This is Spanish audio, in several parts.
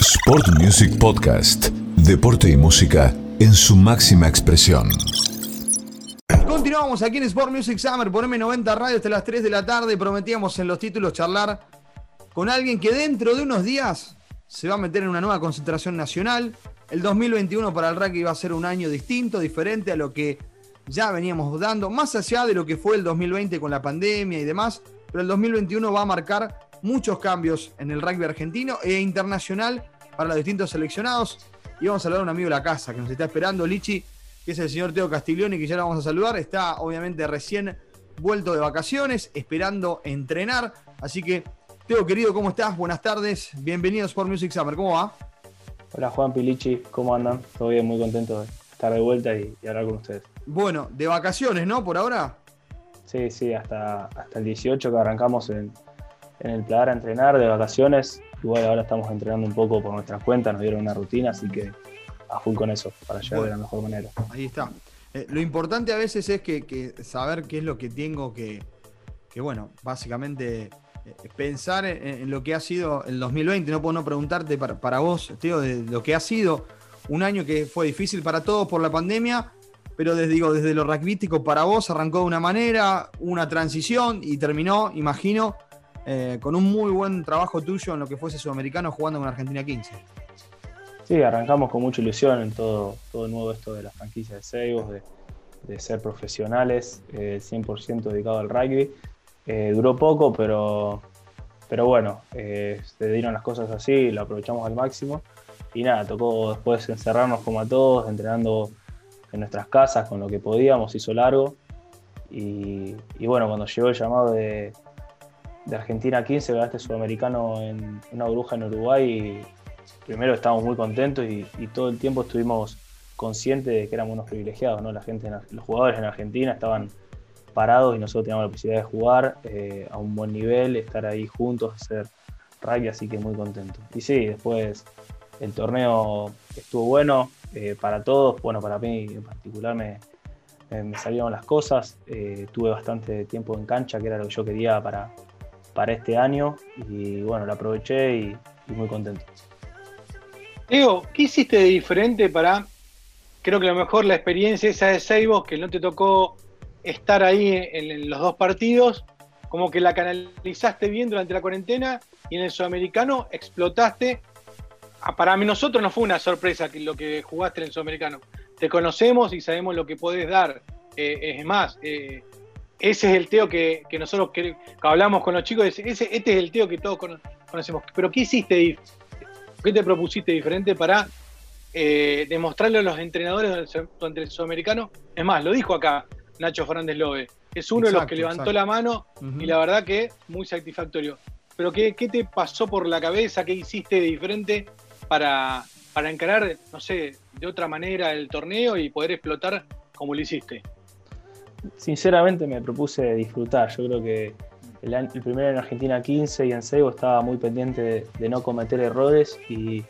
Sport Music Podcast. Deporte y música en su máxima expresión. Continuamos aquí en Sport Music Summer por M90 Radio hasta las 3 de la tarde. Prometíamos en los títulos charlar con alguien que dentro de unos días se va a meter en una nueva concentración nacional. El 2021 para el rugby va a ser un año distinto, diferente a lo que ya veníamos dando, más allá de lo que fue el 2020 con la pandemia y demás, pero el 2021 va a marcar muchos cambios en el rugby argentino e internacional para los distintos seleccionados. Y vamos a saludar a un amigo de la casa que nos está esperando, Lichi, que es el señor Teo Castiglioni, que ya lo vamos a saludar. Está obviamente recién vuelto de vacaciones, esperando entrenar. Así que, Teo querido, ¿cómo estás? Buenas tardes, bienvenidos por Music Summer, ¿cómo va? Hola Juan Pilichi, ¿cómo andan? Todo bien, muy contento de estar de vuelta y, hablar con ustedes. Bueno, de vacaciones, ¿no? Por ahora. Sí, sí, hasta, hasta el 18 que arrancamos en, en el Pladar a entrenar de vacaciones. Igual ahora estamos entrenando un poco por nuestras cuentas, nos dieron una rutina, así que a full con eso, para llegar de la mejor manera. Ahí está. Eh, lo importante a veces es que, saber qué es lo que tengo que, que bueno, básicamente eh, pensar en, lo que ha sido el 2020. No puedo no preguntarte para, vos, Teo, de lo que ha sido un año que fue difícil para todos por la pandemia, pero desde, digo, desde lo rugbyístico para vos arrancó de una manera, una transición y terminó, imagino, eh, con un muy buen trabajo tuyo en lo que fuese sudamericano jugando con Argentina 15. Sí, arrancamos con mucha ilusión en todo, todo nuevo esto de la franquicia de Seibos, de, ser profesionales, 100% eh, dedicado al rugby. Eh, duró poco, pero, pero bueno, se dieron las cosas así, lo aprovechamos al máximo. Y nada, tocó después encerrarnos como a todos, entrenando en nuestras casas con lo que podíamos, hizo largo. y bueno, cuando llegó el llamado de, de Argentina 15 ganaste sudamericano en una bruja en Uruguay y primero estábamos muy contentos y, todo el tiempo estuvimos conscientes de que éramos unos privilegiados, ¿no? La gente, los jugadores en Argentina estaban parados y nosotros teníamos la posibilidad de jugar eh, a un buen nivel, estar ahí juntos, hacer rugby, así que muy contento. Y sí, después el torneo estuvo bueno eh, para todos, bueno, para mí en particular me, salieron las cosas, eh, tuve bastante tiempo en cancha, que era lo que yo quería para, para este año y bueno, lo aproveché y, muy contento. Diego, ¿qué hiciste de diferente para, creo que a lo mejor la experiencia esa de Seibos, que no te tocó estar ahí en, los dos partidos, como que la canalizaste bien durante la cuarentena y en el sudamericano explotaste. Ah, para nosotros no fue una sorpresa lo que jugaste en el sudamericano. Te conocemos y sabemos lo que podés dar. Eh, es más, eh, ese es el Teo que, nosotros hablamos con los chicos, ese, este es el Teo que todos conocemos. Pero ¿qué hiciste? ¿Qué te propusiste diferente para eh, demostrarle a los entrenadores durante el sudamericano? Es más, lo dijo acá Nacho Fernández Lobe. Es uno de los que levantó la mano y la verdad que muy satisfactorio. Pero ¿qué, te pasó por la cabeza? ¿Qué hiciste de diferente para, para encarar, no sé, de otra manera el torneo y poder explotar como lo hiciste? Sinceramente me propuse disfrutar. Yo creo que el, primero en Argentina 15 y en Seibo estaba muy pendiente de, no cometer errores y,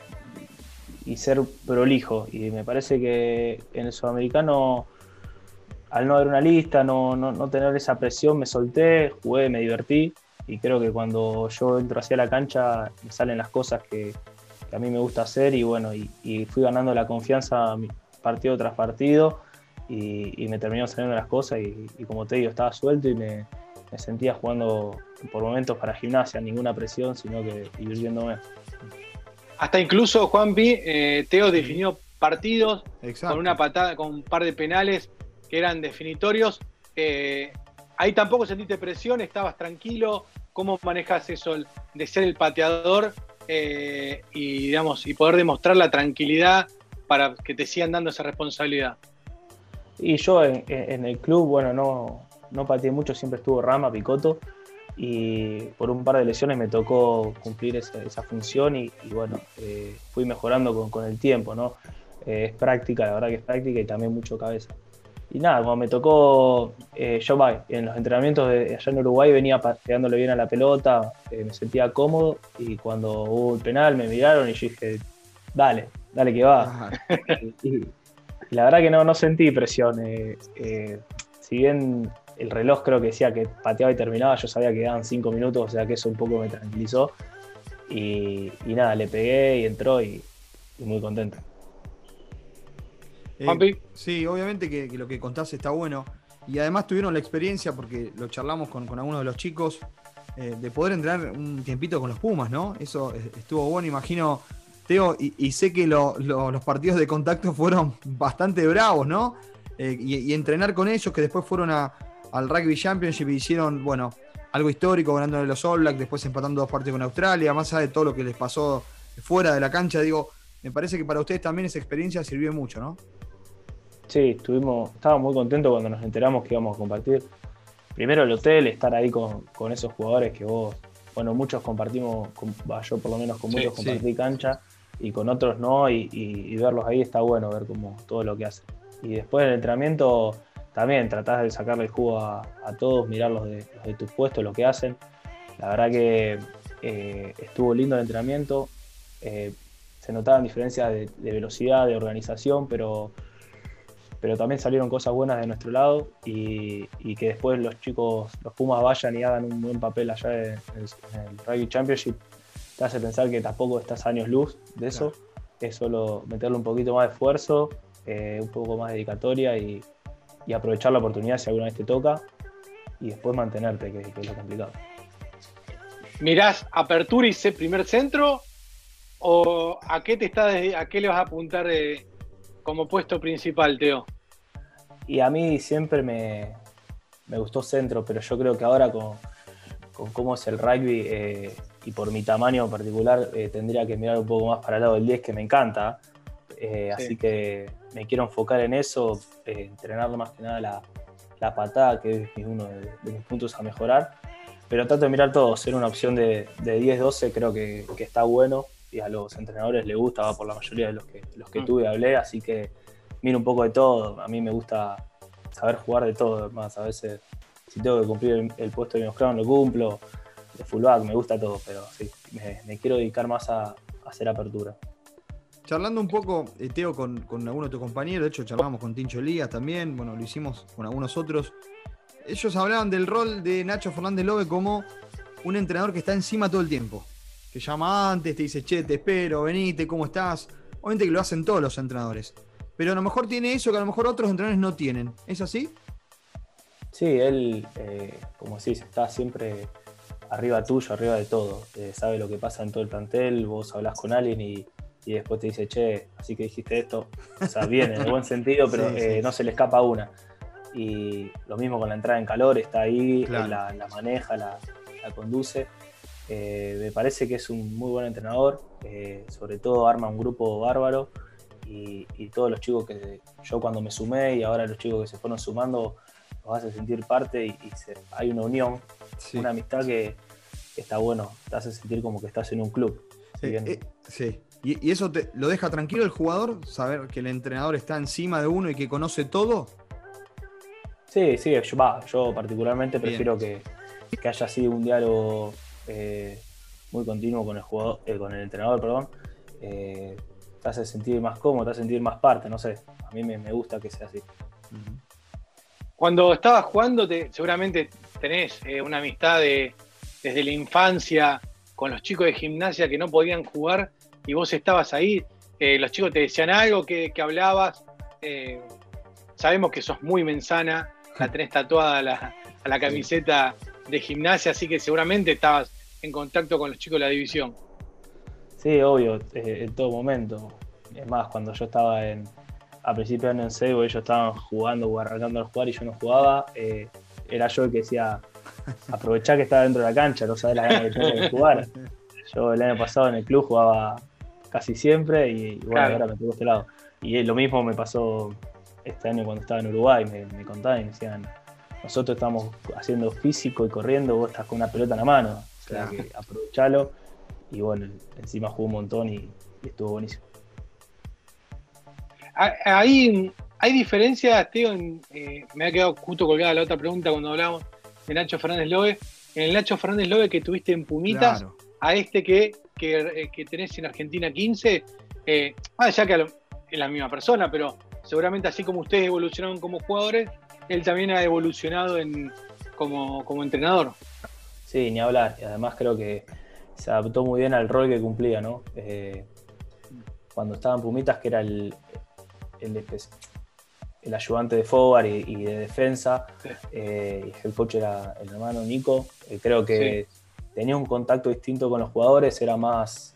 ser prolijo. Y me parece que en el sudamericano, al no haber una lista, no, tener esa presión, me solté, jugué, me divertí. Y creo que cuando yo entro hacia la cancha me salen las cosas que, a mí me gusta hacer y bueno, y fui ganando la confianza partido tras partido y, me terminó saliendo las cosas y, como te digo, estaba suelto y me, sentía jugando por momentos para gimnasia, ninguna presión, sino que divirtiéndome. Hasta incluso Juanpi, eh, Teo definió partidos con una patada, con un par de penales que eran definitorios. Eh, ahí tampoco sentiste presión, estabas tranquilo. ¿Cómo manejas eso de ser el pateador eh, y, digamos, y poder demostrar la tranquilidad para que te sigan dando esa responsabilidad? Y yo en, el club, bueno, no, no pateé mucho, siempre estuvo Rama, Picoto, y por un par de lesiones me tocó cumplir esa, función y, bueno, eh, fui mejorando con, el tiempo, ¿no? Eh, es práctica, la verdad que es práctica y también mucho cabeza. Y nada, cuando me tocó, eh, yo en los entrenamientos de allá en Uruguay venía pegándole bien a la pelota, me sentía cómodo y cuando hubo el penal me miraron y yo dije, dale, dale que va. la verdad que no, no sentí presión. Eh, eh, si bien el reloj creo que decía que pateaba y terminaba, yo sabía que quedaban cinco minutos, o sea que eso un poco me tranquilizó. Y, nada, le pegué y entró y, muy contento. Eh, sí, obviamente que, lo que contaste está bueno. Y además tuvieron la experiencia, porque lo charlamos con, algunos de los chicos, eh, de poder entrenar un tiempito con los Pumas, ¿no? Eso estuvo bueno, imagino, Teo, y, sé que los partidos de contacto fueron bastante bravos, ¿no? Eh, y, entrenar con ellos, que después fueron al Rugby Championship y hicieron, bueno, algo histórico, ganándole los All Blacks, después empatando dos partidos con Australia, más allá de todo lo que les pasó fuera de la cancha, digo, me parece que para ustedes también esa experiencia sirvió mucho, ¿no? Sí, estuvimos, estábamos muy contentos cuando nos enteramos que íbamos a compartir. Primero el hotel, estar ahí con, esos jugadores que vos, bueno, muchos compartimos, yo por lo menos con muchos compartí cancha y con otros no, y, verlos ahí está bueno, ver cómo todo lo que hacen. Y después del entrenamiento también tratás de sacarle el jugo a, todos, mirarlos de, de tus puestos, lo que hacen. La verdad que eh, estuvo lindo el entrenamiento, eh, se notaban diferencias de, velocidad, de organización, pero, pero también salieron cosas buenas de nuestro lado y, que después los chicos, los Pumas vayan y hagan un buen papel allá en el, Rugby Championship, te hace pensar que tampoco estás años luz de eso, es solo meterle un poquito más de esfuerzo, eh, un poco más de dedicatoria y, aprovechar la oportunidad si alguna vez te toca y después mantenerte, que, es lo complicado. ¿Mirás apertura y primer centro? ¿O a qué te está a qué le vas a apuntar como puesto principal, Teo? Y a mí siempre me, gustó centro, pero yo creo que ahora con, cómo es el rugby eh, y por mi tamaño en particular, eh, tendría que mirar un poco más para el lado del 10, que me encanta. Así que me quiero enfocar en eso, eh, entrenar más que nada la, la patada, que es uno de, mis puntos a mejorar. Pero trato de mirar todo, ser una opción de, de 10-12 creo que, que, está bueno y a los entrenadores les gusta, va por la mayoría de los que, los que mm. tuve hablé, así que miro un poco de todo. A mí me gusta saber jugar de todo, más a veces si tengo que cumplir el, puesto de mi lo cumplo, de fullback, me gusta todo, pero sí, me, quiero dedicar más a hacer apertura. Charlando un poco, eh, Teo, con, con alguno de tus compañeros, de hecho charlamos con Tincho Elías también, bueno, lo hicimos con algunos otros. Ellos hablaban del rol de Nacho Fernández Lobe como un entrenador que está encima todo el tiempo. Que llama antes, te dice, che, te espero, venite, ¿cómo estás? Obviamente que lo hacen todos los entrenadores. Pero a lo mejor tiene eso que a lo mejor otros entrenadores no tienen. ¿Es así? Sí, él, eh, como decís, está siempre arriba tuyo, arriba de todo. Eh, sabe lo que pasa en todo el plantel, vos hablas con alguien y y después te dice, che, así que dijiste esto, o sea, bien, en el buen sentido, pero eh, no se le escapa una. Y lo mismo con la entrada en calor, está ahí, la, maneja, la, conduce. Me parece que es un muy buen entrenador, sobre todo arma un grupo bárbaro y, todos los chicos que yo cuando me sumé y ahora los chicos que se fueron sumando los hace sentir parte y, hay una unión, una amistad que está bueno, te hace sentir como que estás en un club. sí. ¿Y, eso te, lo deja tranquilo el jugador? ¿Saber que el entrenador está encima de uno y que conoce todo? Sí, sí, yo, yo particularmente prefiero que, haya así un diálogo eh, muy continuo con el jugador, eh, con el entrenador, perdón. Eh, te hace sentir más cómodo, te hace sentir más parte, no sé. A mí me, gusta que sea así. Cuando estabas jugando, te, seguramente tenés una amistad de, desde la infancia con los chicos de gimnasia que no podían jugar y vos estabas ahí, eh, los chicos te decían algo, que, hablabas. Eh, sabemos que sos muy mensana, la tenés tatuada a la, camiseta de gimnasia, así que seguramente estabas en contacto con los chicos de la división. Sí, obvio, eh, en todo momento. Es más, cuando yo estaba en, a principios de año en ellos estaban jugando o arrancando a jugar y yo no jugaba, era yo el que decía, aprovechar que estaba dentro de la cancha, no sabes la ganas que tengo de jugar. Yo el año pasado en el club jugaba casi siempre y, bueno, ahora me tengo este lado. Y lo mismo me pasó este año cuando estaba en Uruguay, me, me contaban y me decían, nosotros estamos haciendo físico y corriendo, vos estás con una pelota en la mano, o sea que aprovechalo. Y bueno, encima jugó un montón y, estuvo buenísimo. Ahí hay diferencias, tío, eh, me ha quedado justo colgada la otra pregunta cuando hablamos de Nacho Fernández Lobe. En el Nacho Fernández Lobe que tuviste en Pumitas, a este que eh, que, tenés en Argentina 15, eh, más allá que es la misma persona, pero seguramente así como ustedes evolucionaron como jugadores, él también ha evolucionado en, como, entrenador. Sí, ni hablar. Y además creo que se adaptó muy bien al rol que cumplía, ¿no? Eh, cuando estaba en Pumitas, que era el, el, el ayudante de forward y, de defensa, eh, y el coach era el hermano Nico, eh, creo que tenía un contacto distinto con los jugadores, era más,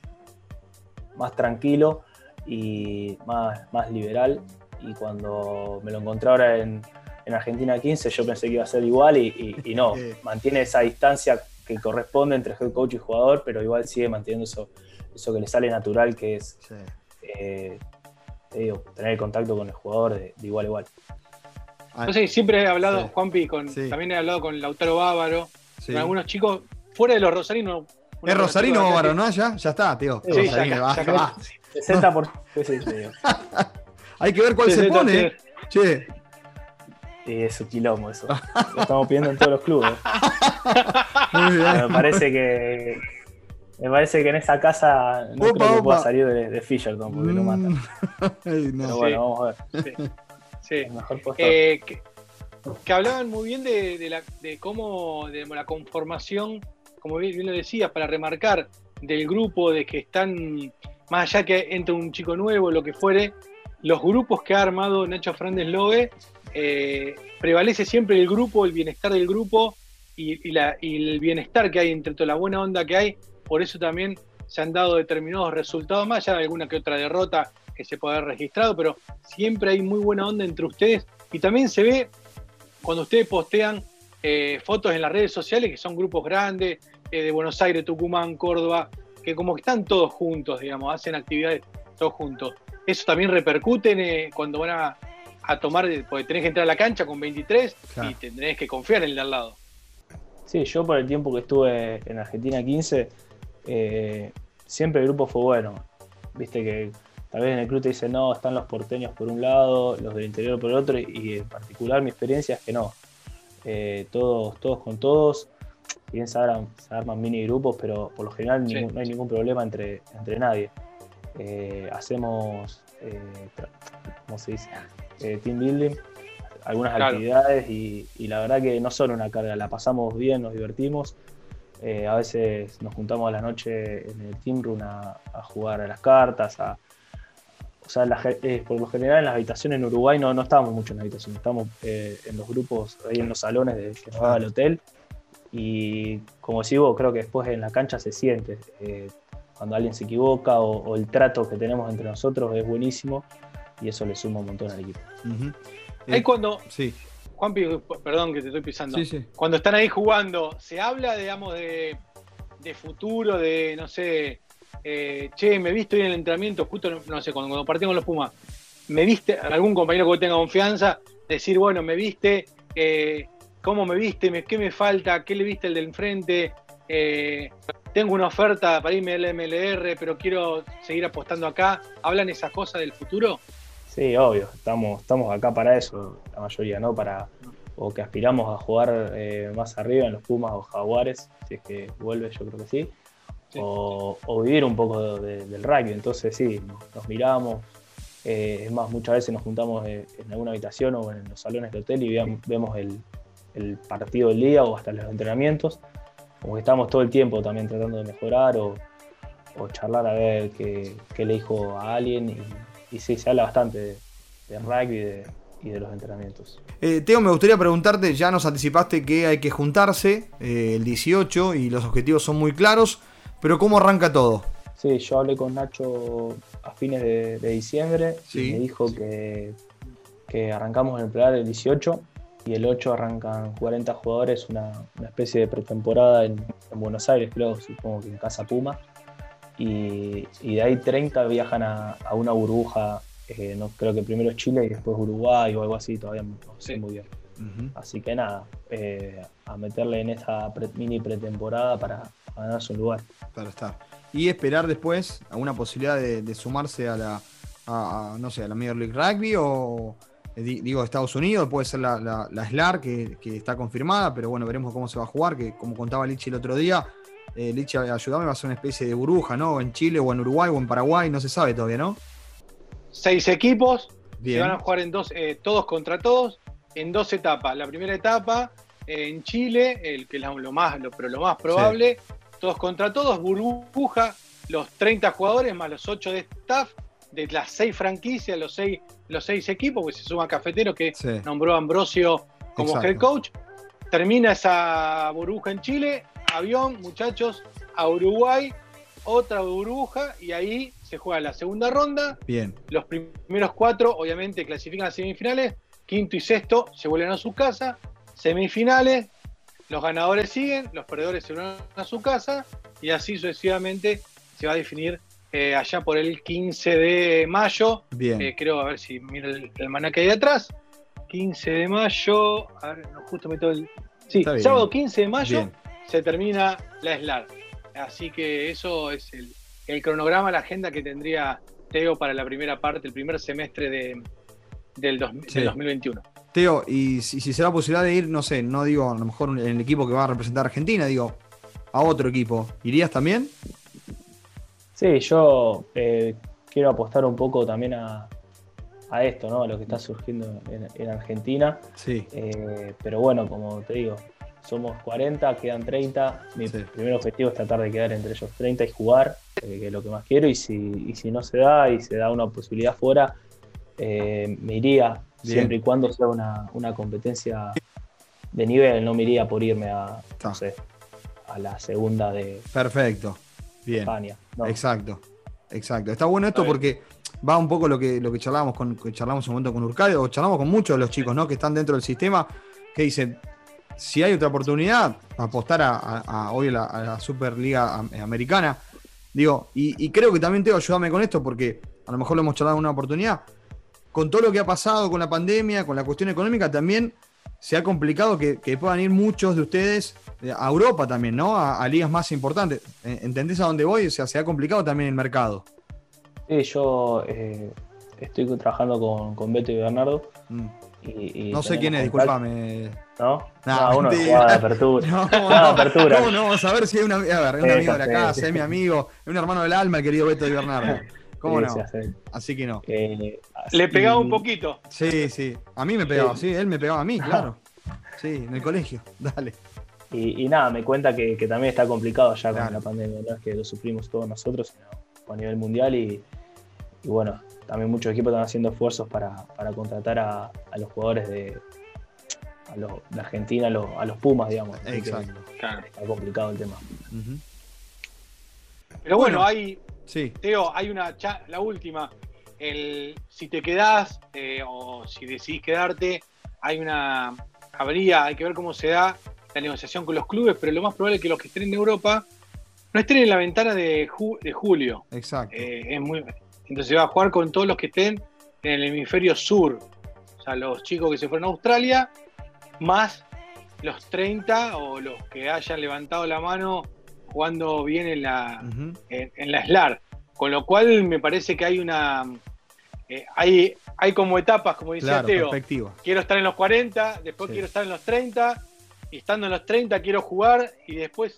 más tranquilo y más, más liberal. Y cuando me lo encontré ahora en, en Argentina 15, yo pensé que iba a ser igual y, no, mantiene esa distancia que corresponde entre head coach y jugador, pero igual sigue manteniendo eso, eso que le sale natural, que es eh, tener contacto con el jugador de, igual a igual. Ah, no sé, siempre he hablado, Juanpi, con, también he hablado con Lautaro Bávaro, con algunos chicos fuera de los rosarinos. Es Rosarino Bávaro, ¿no? Ya, ya está, tío. Sí, ya, 60%. Hay que ver cuál se pone. Che, y es un quilombo eso. Lo estamos pidiendo en todos los clubes. Me parece que. Me parece que en esa casa no creo que pueda salir de, de Fisherton porque lo matan. Mm. Pero bueno, vamos a ver. Sí. Mejor eh, que, hablaban muy bien de, la, de cómo de la conformación, como bien, lo decías, para remarcar del grupo, de que están, más allá que entre un chico nuevo, lo que fuere, los grupos que ha armado Nacho Fernández Logue eh, prevalece siempre el grupo, el bienestar del grupo y, el bienestar que hay entre toda la buena onda que hay. Por eso también se han dado determinados resultados, más allá de alguna que otra derrota que se puede haber registrado, pero siempre hay muy buena onda entre ustedes y también se ve cuando ustedes postean eh, fotos en las redes sociales, que son grupos grandes, eh, de Buenos Aires, Tucumán, Córdoba, que como que están todos juntos, digamos, hacen actividades todos juntos. Eso también repercute cuando van a a tomar, porque tenés que entrar a la cancha con 23 y tenés que confiar en el de al lado. Sí, yo por el tiempo que estuve en Argentina 15, eh, siempre el grupo fue bueno. Viste que tal vez en el club te dicen, no, están los porteños por un lado, los del interior por otro, y en particular mi experiencia es que no. Eh, todos, todos con todos, bien se arman, mini grupos, pero por lo general no hay ningún problema entre, entre nadie. Eh, hacemos, ¿cómo se dice? Team building, algunas actividades y, la verdad que no son una carga, la pasamos bien, nos divertimos. Eh, a veces nos juntamos a la noche en el team room a, jugar a las cartas, a, o sea, eh, por lo general en las habitaciones en Uruguay no, no estábamos mucho en la habitación, estamos en los grupos, ahí en los salones de, que nos va al hotel. Y como sigo, creo que después en la cancha se siente. cuando alguien se equivoca o, el trato que tenemos entre nosotros es buenísimo y eso le suma un montón al equipo. Ahí eh, cuando. Sí. Juan, perdón que te estoy pisando. Cuando están ahí jugando, ¿se habla, digamos, de, futuro, de, no sé, eh, che, me viste hoy en el entrenamiento, justo, no sé, cuando, cuando partimos los Pumas, me viste, algún compañero que tenga confianza, decir, bueno, me viste, eh, ¿cómo me viste? ¿Qué me falta? ¿Qué le viste el del enfrente? tengo una oferta para irme al MLR, pero quiero seguir apostando acá. ¿Hablan esas cosas del futuro? Sí, obvio, estamos, estamos acá para eso, la mayoría, ¿no? Para, o que aspiramos a jugar eh, más arriba en los Pumas o Jaguares, si es que vuelve, yo creo que sí. O, vivir un poco del rugby. Entonces sí, nos, miramos. Eh, es más, muchas veces nos juntamos en, alguna habitación o en los salones de hotel y vemos el, partido del día o hasta los entrenamientos. Como que estamos todo el tiempo también tratando de mejorar o, charlar a ver qué, qué le dijo a alguien y, y sí, se habla bastante de, rugby y de, los entrenamientos. Eh, Teo, me gustaría preguntarte, ya nos anticipaste que hay que juntarse eh, el 18 y los objetivos son muy claros, pero ¿cómo arranca todo? Sí, yo hablé con Nacho a fines de, diciembre y me dijo que, que arrancamos en el plural el 18 y el 8 arrancan 40 jugadores, una, especie de pretemporada en, Buenos Aires, creo, supongo que en Casa Puma y, de ahí 30 viajan a, una burbuja, eh, no, creo que primero Chile y después Uruguay o algo así, todavía no sé muy bien. Así que nada, eh, a meterle en esa mini pretemporada para, ganarse un lugar. Para estar. Y esperar después alguna posibilidad de, sumarse a la, no sé, a la Major League Rugby o eh, digo Estados Unidos, puede ser la, la, SLAR que, que, está confirmada, pero bueno, veremos cómo se va a jugar, que como contaba Lichi el otro día, eh, Licha, ayúdame, va a ser una especie de burbuja, ¿no? En Chile o en Uruguay o en Paraguay, no se sabe todavía, ¿no? Seis equipos, se van a jugar en dos, eh, todos contra todos, en dos etapas. La primera etapa eh, en Chile, el que es lo más, pero lo más probable, todos contra todos, burbuja, los 30 jugadores más los 8 de staff de las 6 franquicias, los 6 los seis equipos, pues se suma Cafetero que nombró a Ambrosio como head coach. Termina esa burbuja en Chile, avión, muchachos, a Uruguay, otra burbuja y ahí se juega la segunda ronda. Bien. Los primeros cuatro, obviamente, clasifican a semifinales. Quinto y sexto se vuelven a su casa. Semifinales, los ganadores siguen, los perdedores se vuelven a su casa y así sucesivamente se va a definir eh, allá por el 15 de mayo. Bien. Eh, creo, a ver si mira el, el ahí atrás. 15 de mayo. A ver, justo meto el. Sí, sábado 15 de mayo se termina la SLAR. Así que eso es el, cronograma, la agenda que tendría Teo para la primera parte, el primer semestre de, del, 2021. Teo, y si, si se da posibilidad de ir, no sé, no digo a lo mejor en el equipo que va a representar a Argentina, digo a otro equipo, ¿irías también? Sí, yo eh, quiero apostar un poco también a, esto, ¿no? A lo que está surgiendo en, Argentina. Sí. Eh, pero bueno, como te digo, somos 40, quedan 30. Mi primer objetivo es tratar de quedar entre ellos 30 y jugar, eh, que es lo que más quiero. Y si, si no se da y se da una posibilidad fuera, eh, me iría siempre y cuando sea una, competencia de nivel. No me iría por irme a, a la segunda de Perfecto. Bien. España. Exacto. Exacto. Está bueno esto porque va un poco lo que, lo que charlamos con, que charlamos un momento con Urcadio, o charlamos con muchos de los chicos ¿no? que están dentro del sistema, que dicen, si hay otra oportunidad, apostar a, hoy a la, Superliga Americana. Digo, y, creo que también tengo ayudarme con esto porque a lo mejor lo hemos charlado en una oportunidad. Con todo lo que ha pasado con la pandemia, con la cuestión económica, también se ha complicado que, puedan ir muchos de ustedes a Europa también, ¿no? A, ligas más importantes. ¿Entendés a dónde voy? O sea, se ha complicado también el mercado. Sí, yo eh, estoy trabajando con, con Beto y Bernardo. Mm no sé quién es, discúlpame. ¿No? No, uno de apertura. No, apertura. No, no, vamos a ver si hay una, a ver, un amigo de la casa, es mi amigo, es un hermano del alma, el querido Beto de Bernardo. ¿Cómo no? Así que no. Eh, Le pegaba un poquito. Sí, sí. A mí me pegaba, sí, él me pegaba a mí, claro. Sí, en el colegio. Dale. Y, nada, me cuenta que, también está complicado ya con la pandemia, no es que lo sufrimos todos nosotros, sino a nivel mundial y, y bueno, también muchos equipos están haciendo esfuerzos para, contratar a, los jugadores de, Argentina, a los, Pumas, digamos. Exacto. Está complicado el tema. Pero bueno, hay. Sí. Teo, hay una. La última. El, si te quedás eh, o si decidís quedarte, hay una. Habría, hay que ver cómo se da la negociación con los clubes, pero lo más probable es que los que estén en Europa no estén en la ventana de, julio. Exacto. Eh, es muy, entonces va a jugar con todos los que estén en el hemisferio sur. O sea, los chicos que se fueron a Australia, más los 30 o los que hayan levantado la mano jugando bien en la, en, la SLAR. Con lo cual me parece que hay una. Eh, hay, hay como etapas, como decía Teo. Quiero estar en los 40, después quiero estar en los 30, y estando en los 30 quiero jugar, y después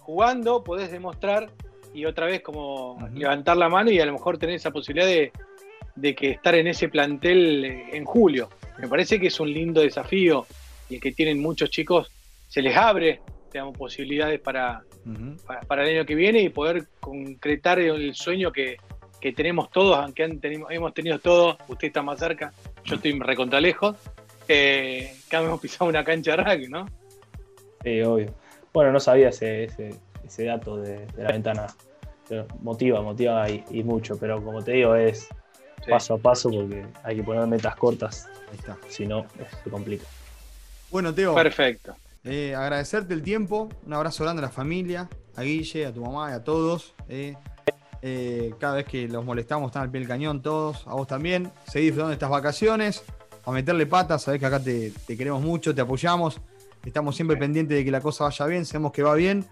jugando podés demostrar y otra vez como levantar la mano y a lo mejor tener esa posibilidad de, que estar en ese plantel en julio. Me parece que es un lindo desafío y el que tienen muchos chicos se les abre digamos, posibilidades para, para, el año que viene y poder concretar el sueño que, tenemos todos, aunque hemos tenido todos, usted está más cerca, yo estoy recontra lejos, eh, que hemos pisado una cancha de rugby, ¿no? Sí, obvio. Bueno, no sabía ese, ese dato de, la ventana. motiva, motiva y, mucho, pero como te digo, es paso a paso porque hay que poner metas cortas. Ahí está. Si no, se complica. Bueno, Teo. Perfecto. Eh, agradecerte el tiempo, un abrazo grande a la familia, a Guille, a tu mamá y a todos. Eh. Eh, cada vez que los molestamos están al pie del cañón todos, a vos también. Seguí disfrutando de estas vacaciones, a meterle patas, sabés que acá te, te queremos mucho, te apoyamos. Estamos siempre pendientes de que la cosa vaya bien, sabemos que va bien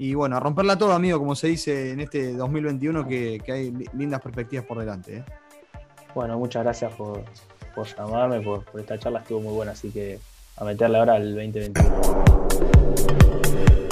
y bueno, a romperla todo, amigo, como se dice en este 2021, que, hay lindas perspectivas por delante. ¿eh? Bueno, muchas gracias por, llamarme, por, por, esta charla, estuvo muy buena, así que a meterle ahora al 2021.